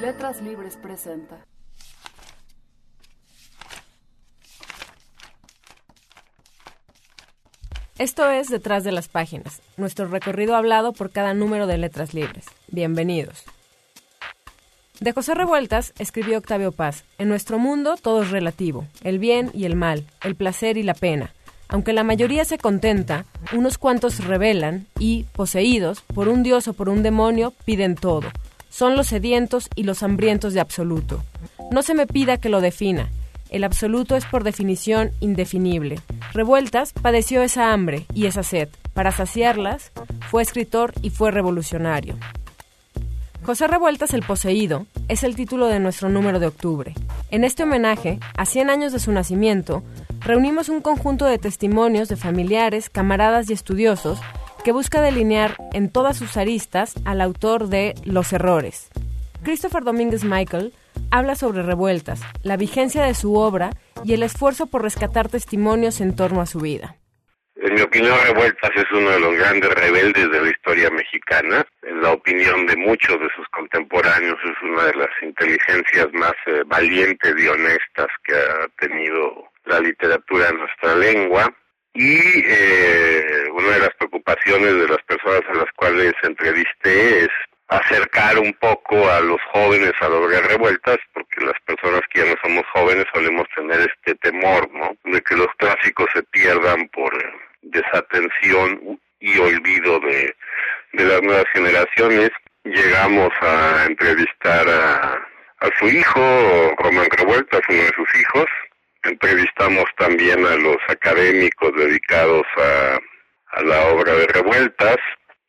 Letras Libres presenta. Esto es Detrás de las Páginas, nuestro recorrido hablado por cada número de Letras Libres. Bienvenidos. De José Revueltas escribió Octavio Paz, En nuestro mundo todo es relativo, el bien y el mal, el placer y la pena. Aunque la mayoría se contenta, unos cuantos revelan y, poseídos por un dios o por un demonio, piden todo. Son los sedientos y los hambrientos de absoluto. No se me pida que lo defina. El absoluto es por definición indefinible. Revueltas padeció esa hambre y esa sed. Para saciarlas, fue escritor y fue revolucionario. José Revueltas el Poseído es el título de nuestro número de octubre. En este homenaje, a 100 años de su nacimiento, reunimos un conjunto de testimonios de familiares, camaradas y estudiosos que busca delinear en todas sus aristas al autor de Los Errores. Christopher Domínguez Michael habla sobre revueltas, la vigencia de su obra y el esfuerzo por rescatar testimonios en torno a su vida. En mi opinión, Revueltas es uno de los grandes rebeldes de la historia mexicana. En la opinión de muchos de sus contemporáneos, es una de las inteligencias más eh, valientes y honestas que ha tenido la literatura en nuestra lengua. Y eh, una de las preocupaciones de las personas a las cuales entrevisté es acercar un poco a los jóvenes a lograr revueltas, porque las personas que ya no somos jóvenes solemos tener este temor, ¿no? De que los clásicos se pierdan por desatención y olvido de, de las nuevas generaciones. Llegamos a entrevistar a, a su hijo, Román Revueltas, uno de sus hijos. Entrevistamos también a los académicos dedicados a, a la obra de Revueltas,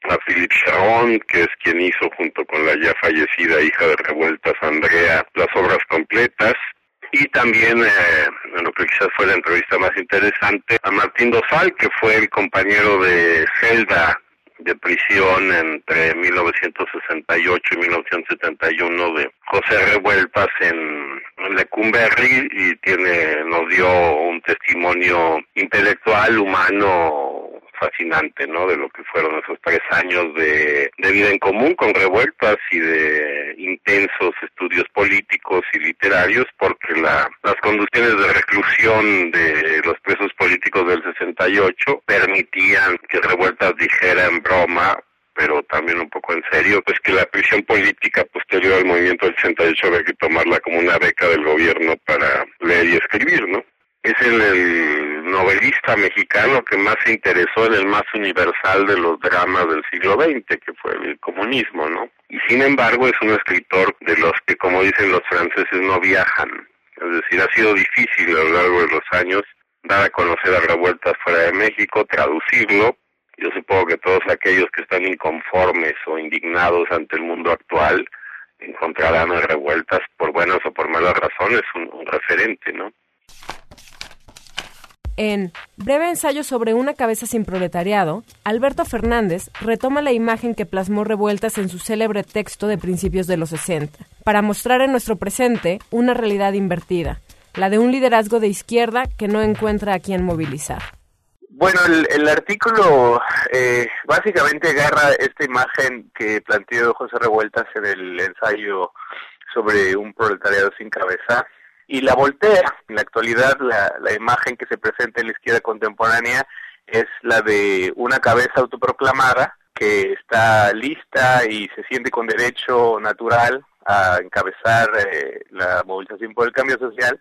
a Philippe Charon, que es quien hizo junto con la ya fallecida hija de Revueltas, Andrea, las obras completas. Y también, eh, en lo que quizás fue la entrevista más interesante, a Martín Dosal, que fue el compañero de celda de prisión entre 1968 y 1971 de José Revueltas en, Lecumberri y tiene, nos dio un testimonio intelectual, humano, fascinante, ¿no? De lo que fueron esos tres años de, vida en común con revueltas y de intensos estudios políticos y literarios, porque la, las condiciones de reclusión de los presos políticos del 68 permitían que revueltas dijera en broma pero también un poco en serio, pues que la prisión política posterior al movimiento del 68 había que tomarla como una beca del gobierno para leer y escribir, ¿no? Es el, el, novelista mexicano que más se interesó en el más universal de los dramas del siglo XX, que fue el comunismo, ¿no? Y sin embargo es un escritor de los que, como dicen los franceses, no viajan. Es decir, ha sido difícil a lo largo de los años dar a conocer a revueltas fuera de México, traducirlo. Yo supongo que todos aquellos que están inconformes o indignados ante el mundo actual encontrarán a revueltas por buenas o por malas razones un referente, ¿no? En Breve ensayo sobre una cabeza sin proletariado, Alberto Fernández retoma la imagen que plasmó Revueltas en su célebre texto de principios de los 60, para mostrar en nuestro presente una realidad invertida, la de un liderazgo de izquierda que no encuentra a quien movilizar. Bueno, el, artículo eh, básicamente agarra esta imagen que planteó José Revueltas en el ensayo sobre un proletariado sin cabeza y la voltea. En la actualidad la, la imagen que se presenta en la izquierda contemporánea es la de una cabeza autoproclamada que está lista y se siente con derecho natural a encabezar eh, la movilización por el cambio social,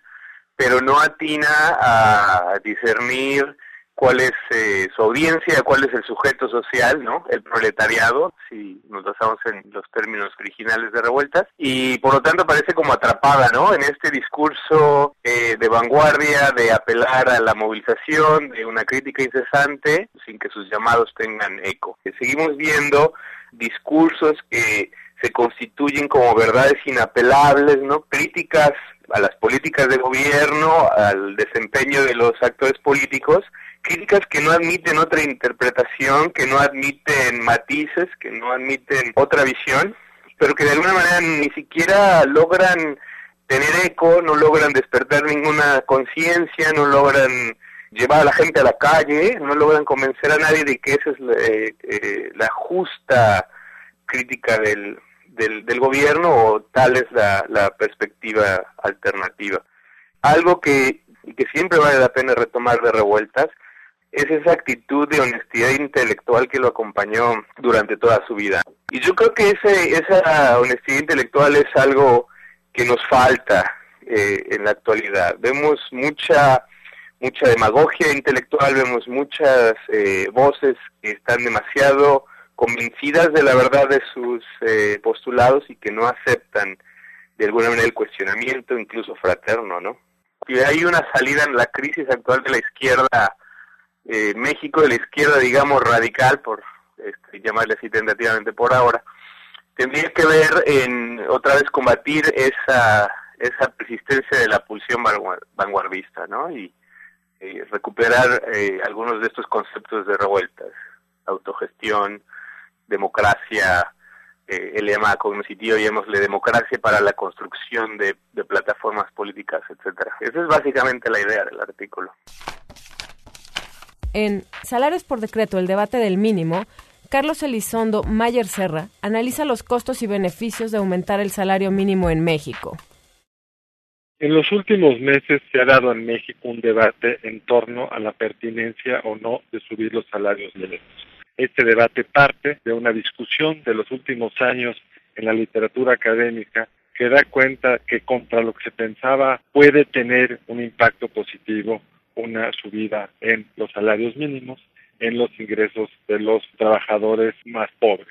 pero no atina a discernir cuál es eh, su audiencia, cuál es el sujeto social, ¿no? El proletariado, si nos basamos en los términos originales de revueltas, y por lo tanto parece como atrapada, ¿no? En este discurso eh, de vanguardia, de apelar a la movilización, de una crítica incesante, sin que sus llamados tengan eco. Seguimos viendo discursos que se constituyen como verdades inapelables, ¿no? Críticas a las políticas de gobierno, al desempeño de los actores políticos, críticas que no admiten otra interpretación, que no admiten matices, que no admiten otra visión, pero que de alguna manera ni siquiera logran tener eco, no logran despertar ninguna conciencia, no logran llevar a la gente a la calle, no logran convencer a nadie de que esa es la, eh, eh, justa crítica del, del, del gobierno o tal es la, la perspectiva alternativa. Algo que, que siempre vale la pena retomar de revueltas es esa actitud de honestidad intelectual que lo acompañó durante toda su vida. Y yo creo que ese, esa honestidad intelectual es algo que nos falta eh, en la actualidad. Vemos mucha mucha demagogia intelectual, vemos muchas eh, voces que están demasiado convencidas de la verdad de sus eh, postulados y que no aceptan de alguna manera el cuestionamiento, incluso fraterno, ¿no? Y hay una salida en la crisis actual de la izquierda, eh, México, de la izquierda, digamos, radical, por este, llamarle así tentativamente por ahora, tendría que ver en otra vez combatir esa esa persistencia de la pulsión vanguardista, ¿no? Y recuperar eh, algunos de estos conceptos de revueltas, autogestión, democracia, eh, el lema cognitivo, llamémosle democracia para la construcción de, de plataformas políticas, etcétera. Esa es básicamente la idea del artículo. En Salarios por Decreto, el debate del mínimo, Carlos Elizondo Mayer Serra analiza los costos y beneficios de aumentar el salario mínimo en México. En los últimos meses se ha dado en México un debate en torno a la pertinencia o no de subir los salarios mínimos. Este debate parte de una discusión de los últimos años en la literatura académica que da cuenta que contra lo que se pensaba puede tener un impacto positivo una subida en los salarios mínimos, en los ingresos de los trabajadores más pobres.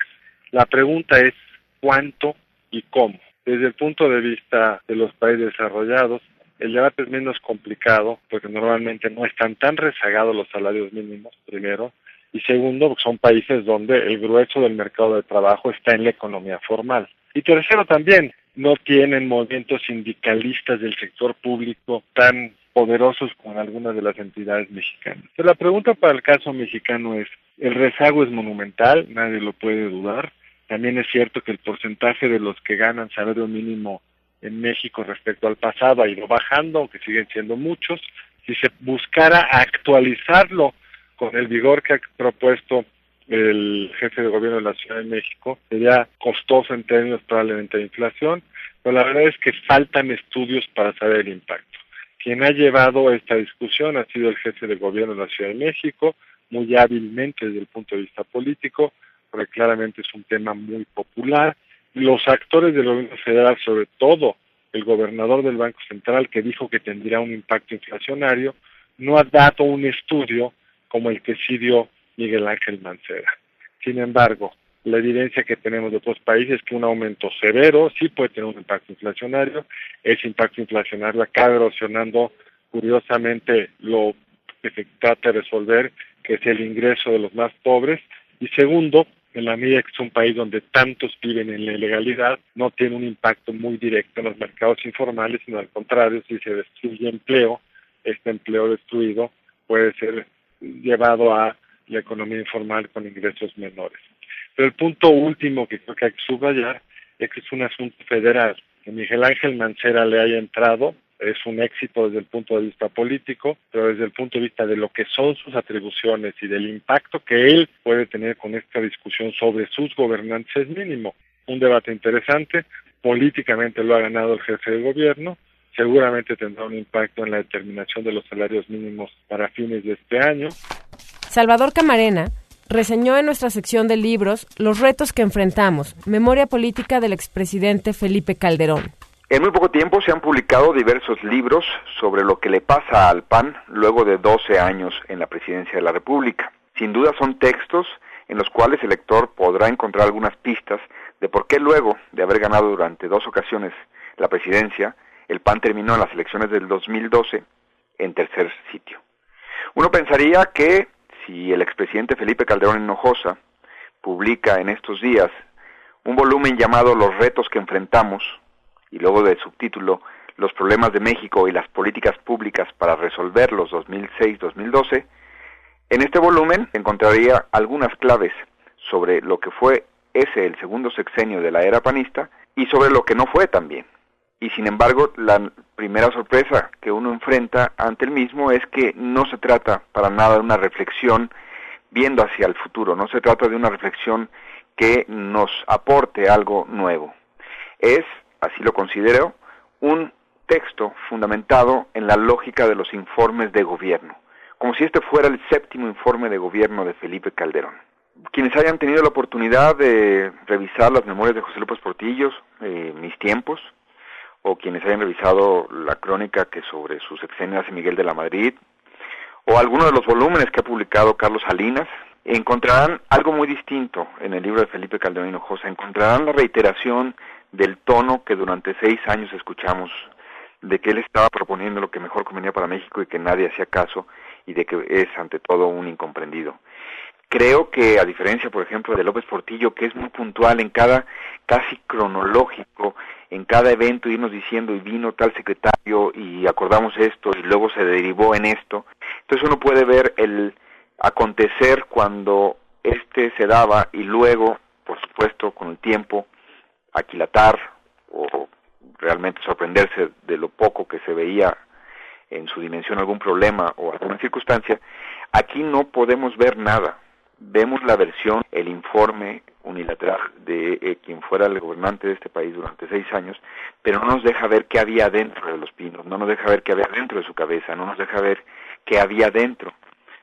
La pregunta es cuánto y cómo. Desde el punto de vista de los países desarrollados, el debate es menos complicado porque normalmente no están tan rezagados los salarios mínimos, primero, y segundo, son países donde el grueso del mercado de trabajo está en la economía formal. Y tercero también, no tienen movimientos sindicalistas del sector público tan poderosos como algunas de las entidades mexicanas. Pero la pregunta para el caso mexicano es, el rezago es monumental, nadie lo puede dudar, también es cierto que el porcentaje de los que ganan salario mínimo en México respecto al pasado ha ido bajando, aunque siguen siendo muchos. Si se buscara actualizarlo con el vigor que ha propuesto el jefe de gobierno de la Ciudad de México, sería costoso en términos probablemente de inflación, pero la verdad es que faltan estudios para saber el impacto. Quien ha llevado esta discusión ha sido el jefe de gobierno de la Ciudad de México, muy hábilmente desde el punto de vista político, porque claramente es un tema muy popular. Los actores del gobierno federal, sobre todo el gobernador del Banco Central, que dijo que tendría un impacto inflacionario, no ha dado un estudio como el que sí dio Miguel Ángel Mancera. Sin embargo, la evidencia que tenemos de otros países es que un aumento severo sí puede tener un impacto inflacionario. Ese impacto inflacionario acaba erosionando curiosamente lo que se trata de resolver, que es el ingreso de los más pobres. Y segundo, en la medida que es un país donde tantos viven en la ilegalidad, no tiene un impacto muy directo en los mercados informales, sino al contrario, si se destruye empleo, este empleo destruido puede ser llevado a la economía informal con ingresos menores. Pero el punto último que creo que hay que subrayar es que es un asunto federal. Que Miguel Ángel Mancera le haya entrado es un éxito desde el punto de vista político, pero desde el punto de vista de lo que son sus atribuciones y del impacto que él puede tener con esta discusión sobre sus gobernantes es mínimo. Un debate interesante, políticamente lo ha ganado el jefe de gobierno, seguramente tendrá un impacto en la determinación de los salarios mínimos para fines de este año. Salvador Camarena reseñó en nuestra sección de libros Los retos que enfrentamos, memoria política del expresidente Felipe Calderón. En muy poco tiempo se han publicado diversos libros sobre lo que le pasa al PAN luego de 12 años en la presidencia de la República. Sin duda son textos en los cuales el lector podrá encontrar algunas pistas de por qué luego de haber ganado durante dos ocasiones la presidencia, el PAN terminó en las elecciones del 2012 en tercer sitio. Uno pensaría que si el expresidente Felipe Calderón Hinojosa publica en estos días un volumen llamado Los retos que enfrentamos, y luego del subtítulo Los problemas de México y las políticas públicas para resolverlos 2006-2012, en este volumen encontraría algunas claves sobre lo que fue ese el segundo sexenio de la era panista y sobre lo que no fue también. Y sin embargo, la primera sorpresa que uno enfrenta ante el mismo es que no se trata para nada de una reflexión viendo hacia el futuro, no se trata de una reflexión que nos aporte algo nuevo. Es, así lo considero, un texto fundamentado en la lógica de los informes de gobierno, como si este fuera el séptimo informe de gobierno de Felipe Calderón. Quienes hayan tenido la oportunidad de revisar las memorias de José López Portillos, eh, mis tiempos, o quienes hayan revisado la crónica que sobre sus sexenio hace Miguel de la Madrid, o alguno de los volúmenes que ha publicado Carlos Salinas, encontrarán algo muy distinto en el libro de Felipe Calderón Hinojosa. Encontrarán la reiteración del tono que durante seis años escuchamos de que él estaba proponiendo lo que mejor convenía para México y que nadie hacía caso y de que es ante todo un incomprendido. Creo que a diferencia, por ejemplo, de López Portillo, que es muy puntual en cada casi cronológico, en cada evento irnos diciendo y vino tal secretario y acordamos esto y luego se derivó en esto. Entonces uno puede ver el acontecer cuando este se daba y luego, por supuesto, con el tiempo, aquilatar o realmente sorprenderse de lo poco que se veía en su dimensión algún problema o alguna circunstancia, aquí no podemos ver nada. Vemos la versión, el informe unilateral de eh, quien fuera el gobernante de este país durante seis años, pero no nos deja ver qué había dentro de los pinos, no nos deja ver qué había dentro de su cabeza, no nos deja ver qué había dentro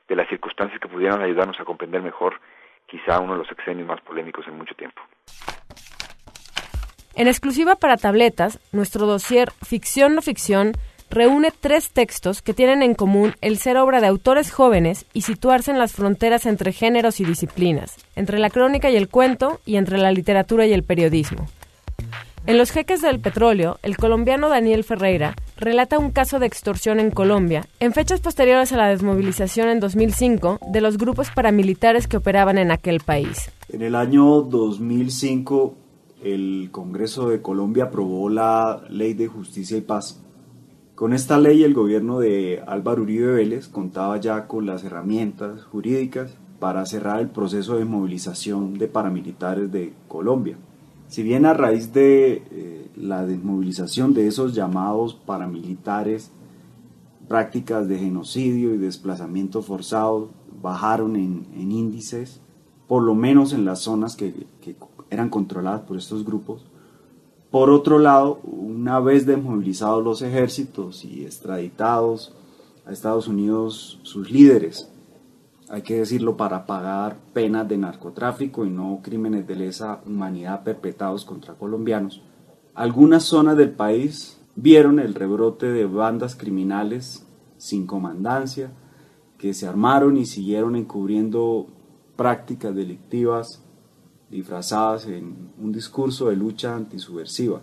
de las circunstancias que pudieran ayudarnos a comprender mejor quizá uno de los exenios más polémicos en mucho tiempo. En exclusiva para tabletas, nuestro dossier Ficción no ficción reúne tres textos que tienen en común el ser obra de autores jóvenes y situarse en las fronteras entre géneros y disciplinas, entre la crónica y el cuento y entre la literatura y el periodismo. En Los jeques del petróleo, el colombiano Daniel Ferreira relata un caso de extorsión en Colombia, en fechas posteriores a la desmovilización en 2005 de los grupos paramilitares que operaban en aquel país. En el año 2005 el Congreso de Colombia aprobó la Ley de Justicia y Paz. Con esta ley el gobierno de Álvaro Uribe Vélez contaba ya con las herramientas jurídicas para cerrar el proceso de movilización de paramilitares de Colombia. Si bien a raíz de eh, la desmovilización de esos llamados paramilitares, prácticas de genocidio y desplazamiento forzado bajaron en, índices, por lo menos en las zonas que, que eran controladas por estos grupos. Por otro lado, una vez desmovilizados los ejércitos y extraditados a Estados Unidos sus líderes, hay que decirlo, para pagar penas de narcotráfico y no crímenes de lesa humanidad perpetrados contra colombianos, algunas zonas del país vieron el rebrote de bandas criminales sin comandancia que se armaron y siguieron encubriendo prácticas delictivas disfrazadas en un discurso de lucha antisubversiva.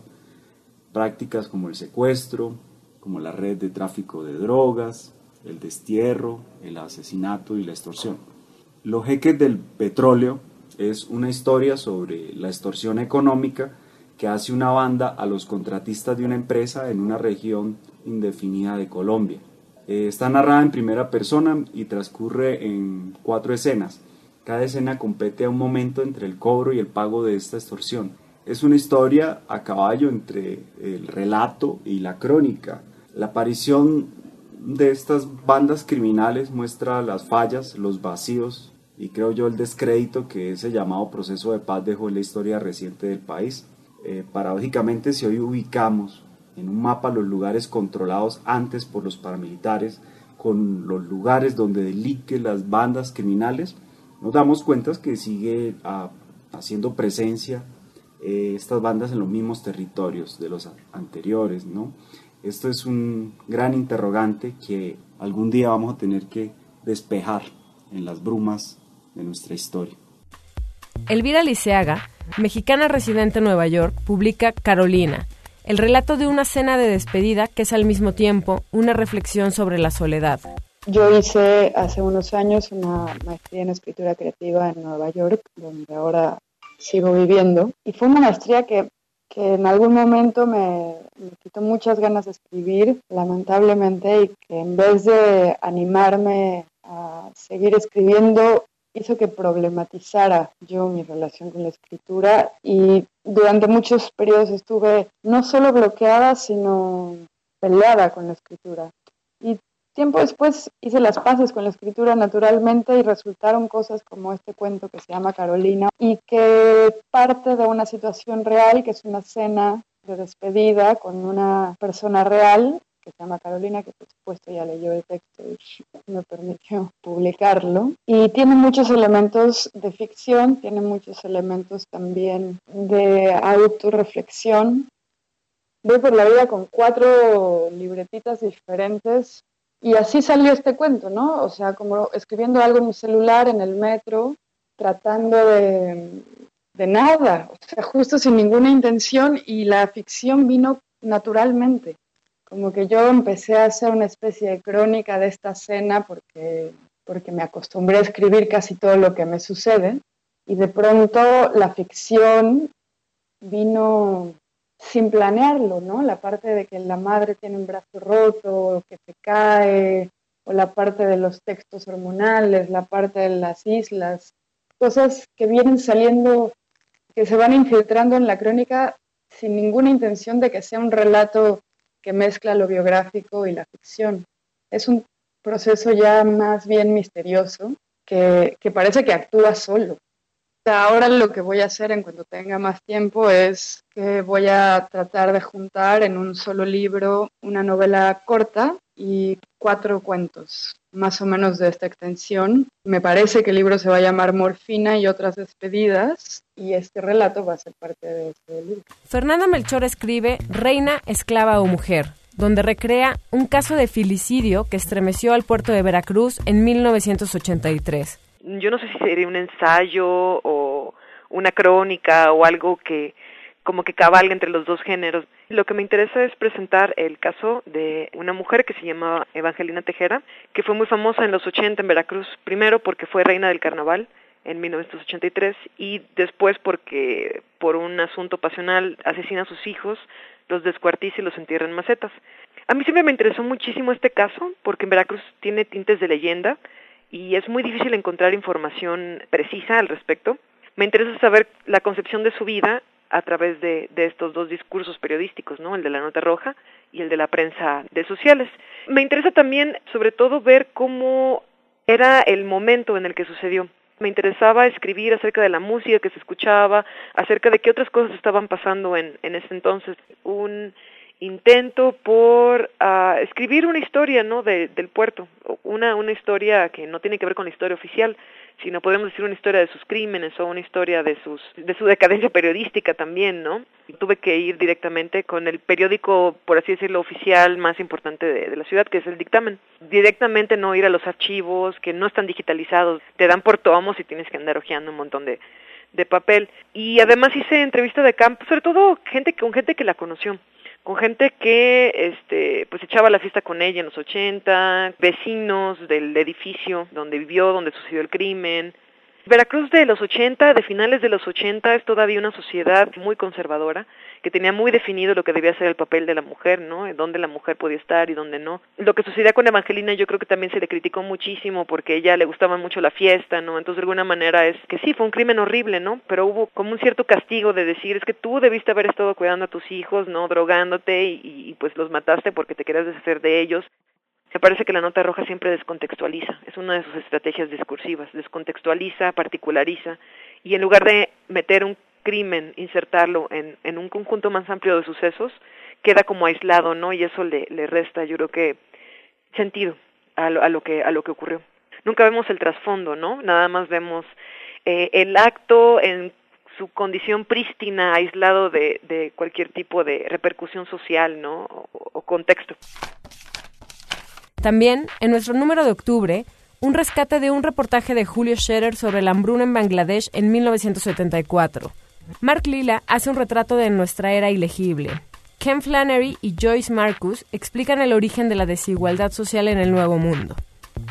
Prácticas como el secuestro, como la red de tráfico de drogas, el destierro, el asesinato y la extorsión. Los jeques del petróleo es una historia sobre la extorsión económica que hace una banda a los contratistas de una empresa en una región indefinida de Colombia. Eh, está narrada en primera persona y transcurre en cuatro escenas. Cada escena compete a un momento entre el cobro y el pago de esta extorsión. Es una historia a caballo entre el relato y la crónica. La aparición de estas bandas criminales muestra las fallas, los vacíos y creo yo el descrédito que ese llamado proceso de paz dejó en la historia reciente del país. Eh, paradójicamente, si hoy ubicamos en un mapa los lugares controlados antes por los paramilitares, con los lugares donde delinquen las bandas criminales, nos damos cuenta que sigue ah, haciendo presencia eh, estas bandas en los mismos territorios de los anteriores, ¿no? Esto es un gran interrogante que algún día vamos a tener que despejar en las brumas de nuestra historia. Elvira Liceaga, mexicana residente en Nueva York, publica Carolina, el relato de una cena de despedida que es al mismo tiempo una reflexión sobre la soledad. Yo hice hace unos años una maestría en escritura creativa en Nueva York, donde ahora sigo viviendo, y fue una maestría que que en algún momento me, quitó muchas ganas de escribir, lamentablemente, y que en vez de animarme a seguir escribiendo, hizo que problematizara yo mi relación con la escritura y durante muchos periodos estuve no solo bloqueada, sino peleada con la escritura. Y Tiempo después hice las paces con la escritura naturalmente y resultaron cosas como este cuento que se llama Carolina y que parte de una situación real, que es una cena de despedida con una persona real que se llama Carolina, que por supuesto ya leyó el texto y me permitió publicarlo. Y tiene muchos elementos de ficción, tiene muchos elementos también de autorreflexión. Voy por la vida con cuatro libretitas diferentes y así salió este cuento, ¿no? O sea, como escribiendo algo en mi celular, en el metro, tratando de, de nada, o sea, justo sin ninguna intención y la ficción vino naturalmente. Como que yo empecé a hacer una especie de crónica de esta cena porque, porque me acostumbré a escribir casi todo lo que me sucede y de pronto la ficción vino sin planearlo, ¿no? La parte de que la madre tiene un brazo roto, que se cae, o la parte de los textos hormonales, la parte de las islas, cosas que vienen saliendo, que se van infiltrando en la crónica sin ninguna intención de que sea un relato que mezcla lo biográfico y la ficción. Es un proceso ya más bien misterioso que, que parece que actúa solo. Ahora lo que voy a hacer en cuanto tenga más tiempo es que voy a tratar de juntar en un solo libro una novela corta y cuatro cuentos, más o menos de esta extensión. Me parece que el libro se va a llamar Morfina y otras despedidas y este relato va a ser parte de este libro. Fernanda Melchor escribe Reina, esclava o mujer, donde recrea un caso de filicidio que estremeció al puerto de Veracruz en 1983 yo no sé si sería un ensayo o una crónica o algo que como que cabalga entre los dos géneros. Lo que me interesa es presentar el caso de una mujer que se llamaba Evangelina Tejera, que fue muy famosa en los 80 en Veracruz, primero porque fue reina del carnaval en 1983 y después porque por un asunto pasional asesina a sus hijos, los descuartiza y los entierra en macetas. A mí siempre me interesó muchísimo este caso porque en Veracruz tiene tintes de leyenda, y es muy difícil encontrar información precisa al respecto. Me interesa saber la concepción de su vida a través de, de, estos dos discursos periodísticos, ¿no? El de la nota roja y el de la prensa de sociales. Me interesa también, sobre todo, ver cómo era el momento en el que sucedió. Me interesaba escribir acerca de la música que se escuchaba, acerca de qué otras cosas estaban pasando en, en ese entonces. Un intento por uh, escribir una historia no de, del puerto. Una una historia que no tiene que ver con la historia oficial sino podemos decir una historia de sus crímenes o una historia de sus de su decadencia periodística también no tuve que ir directamente con el periódico por así decirlo oficial más importante de, de la ciudad que es el dictamen. Directamente no ir a los archivos que no están digitalizados. Te dan por tomos y tienes que andar hojeando un montón de de papel. Y además hice entrevista de campo sobre todo gente con gente que la conoció con gente que este pues echaba la fiesta con ella en los 80, vecinos del edificio donde vivió, donde sucedió el crimen. Veracruz de los 80, de finales de los 80, es todavía una sociedad muy conservadora que tenía muy definido lo que debía ser el papel de la mujer, ¿no? Dónde la mujer podía estar y dónde no. Lo que sucedía con Evangelina yo creo que también se le criticó muchísimo porque ella le gustaba mucho la fiesta, ¿no? Entonces de alguna manera es que sí, fue un crimen horrible, ¿no? Pero hubo como un cierto castigo de decir, es que tú debiste haber estado cuidando a tus hijos, ¿no? Drogándote y, y pues los mataste porque te querías deshacer de ellos. Me parece que la nota roja siempre descontextualiza, es una de sus estrategias discursivas, descontextualiza, particulariza, y en lugar de meter un crimen, insertarlo en, en un conjunto más amplio de sucesos, queda como aislado, ¿no? Y eso le, le resta, yo creo que, sentido a lo, a lo que a lo que ocurrió. Nunca vemos el trasfondo, ¿no? Nada más vemos eh, el acto en su condición prístina, aislado de, de cualquier tipo de repercusión social, ¿no? O, o contexto. También, en nuestro número de octubre, un rescate de un reportaje de Julio Scherer sobre la hambruna en Bangladesh en 1974. Mark Lila hace un retrato de nuestra era ilegible. Ken Flannery y Joyce Marcus explican el origen de la desigualdad social en el Nuevo Mundo.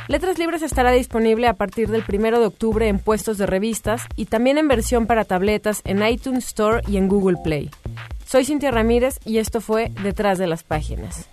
Letras Libres estará disponible a partir del 1 de octubre en puestos de revistas y también en versión para tabletas en iTunes Store y en Google Play. Soy Cintia Ramírez y esto fue Detrás de las Páginas.